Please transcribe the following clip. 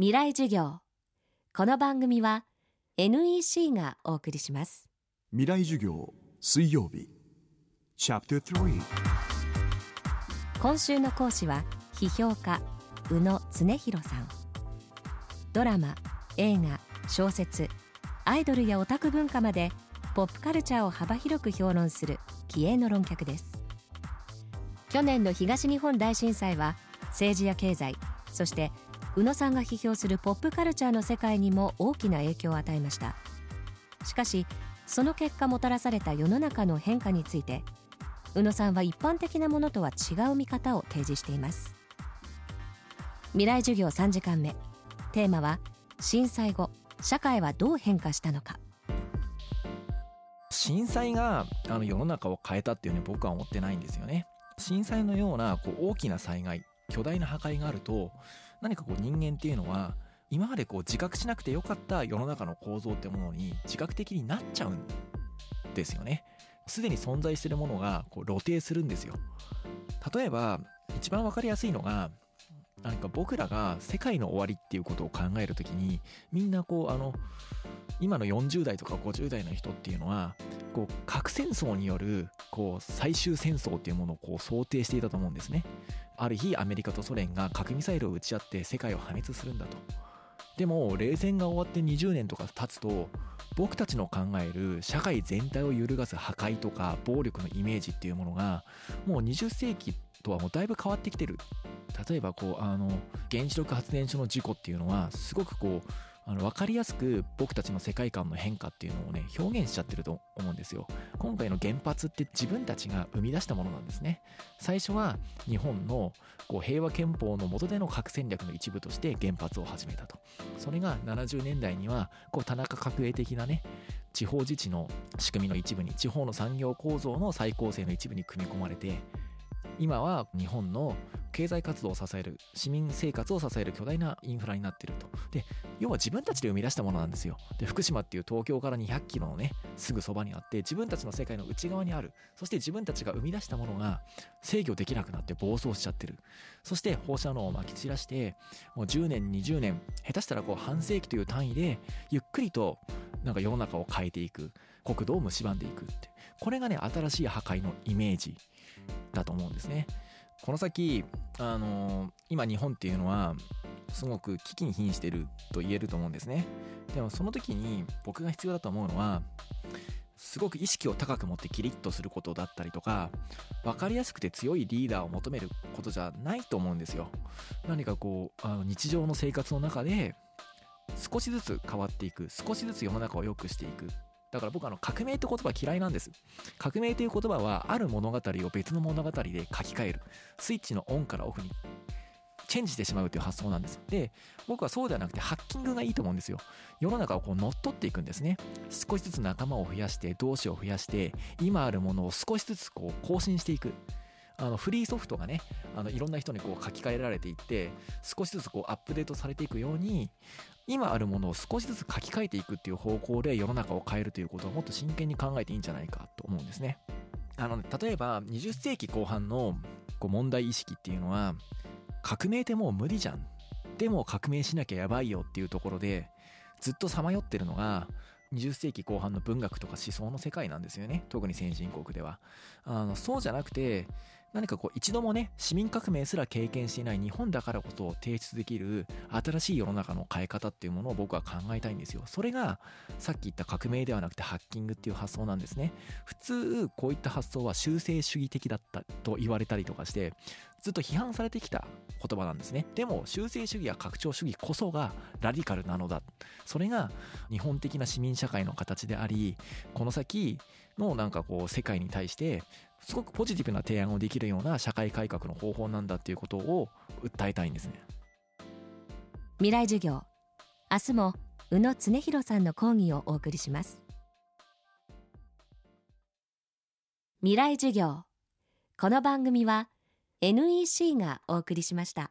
未来授業。この番組は NEC がお送りします。未来授業水曜日。チャプター3今週の講師は批評家宇野恒弘さん。ドラマ映画小説アイドルやオタク文化までポップカルチャーを幅広く評論する気鋭の論客です。去年の東日本大震災は政治や経済そして宇野さんが批評するポップカルチャーの世界にも大きな影響を与えました。しかしその結果もたらされた世の中の変化について宇野さんは一般的なものとは違う見方を提示しています。未来授業3時間目。テーマは震災後社会はどう変化したのか。震災があの世の中を変えたっていうね僕は思ってないんですよね。震災のようなこう大きな災害巨大な破壊があると何かこう人間っていうのは今までこう自覚しなくてよかった世の中の構造ってものに自覚的になっちゃうんですよね。すでに存在してるものがこう露呈するんですよ。例えば一番わかりやすいのが何か僕らが世界の終わりっていうことを考えるときにみんなこうあの今の40代とか50代の人っていうのはこう核戦争によるこう最終戦争っていうものをこう想定していたと思うんですね。ある日アメリカとソ連が核ミサイルを撃ち合って世界を破滅するんだと。でも冷戦が終わって20年とか経つと僕たちの考える社会全体を揺るがす破壊とか暴力のイメージっていうものがもう20世紀とはもうだいぶ変わってきてる。例えばこうあの原子力発電所の事故っていうのはすごくこうあの分かりやすく僕たちの世界観の変化っていうのをね表現しちゃってると思うんですよ。今回の原発って自分たちが生み出したものなんですね。最初は日本のこう平和憲法の下での核戦略の一部として原発を始めたと。それが70年代にはこう田中角栄的なね地方自治の仕組みの一部に地方の産業構造の再構成の一部に組み込まれて今は日本の経済活動を支える市民生活を支える巨大なインフラになっていると。で要は自分たちで生み出したものなんですよ。で福島っていう東京から200キロのねすぐそばにあって自分たちの世界の内側にある。そして自分たちが生み出したものが制御できなくなって暴走しちゃってる。そして放射能をまき散らしてもう10年20年下手したらこう半世紀という単位でゆっくりとなんか世の中を変えていく。国土を蝕んでいくって。これがね新しい破壊のイメージだと思うんですね。この先、あの、今日本っていうのはすごく危機に瀕してると言えると思うんですね。でもその時に僕が必要だと思うのはすごく意識を高く持ってキリッとすることだったりとか分かりやすくて強いリーダーを求めることじゃないと思うんですよ。何かこうあの日常の生活の中で少しずつ変わっていく少しずつ世の中を良くしていくだから僕あの革命って言葉嫌いなんです。革命という言葉はある物語を別の物語で書き換える。スイッチのオンからオフにチェンジしてしまうという発想なんです。で、僕はそうではなくてハッキングがいいと思うんですよ。世の中をこう乗っ取っていくんですね。少しずつ仲間を増やして、同志を増やして、今あるものを少しずつこう更新していく。あのフリーソフトがねあのいろんな人にこう書き換えられていって少しずつこうアップデートされていくように今あるものを少しずつ書き換えていくっていう方向で世の中を変えるということをもっと真剣に考えていいんじゃないかと思うんですね。あの、例えば20世紀後半のこう問題意識っていうのは革命ってもう無理じゃん。でも革命しなきゃやばいよっていうところでずっとさまよってるのが20世紀後半の文学とか思想の世界なんですよね特に先進国ではあのそうじゃなくて何かこう一度もね市民革命すら経験していない日本だからこそ提出できる新しい世の中の変え方っていうものを僕は考えたいんですよ。それがさっき言った革命ではなくてハッキングっていう発想なんですね。普通こういった発想は修正主義的だったと言われたりとかしてずっと批判されてきた言葉なんですね。でも修正主義や拡張主義こそがラディカルなのだ。それが日本的な市民社会の形でありこの先のなんかこう世界に対してすごくポジティブな提案をできるような社会改革の方法なんだっていうことを訴えたいんですね。未来授業。明日も宇野恒弘さんの講義をお送りします。未来授業。この番組は NEC がお送りしました。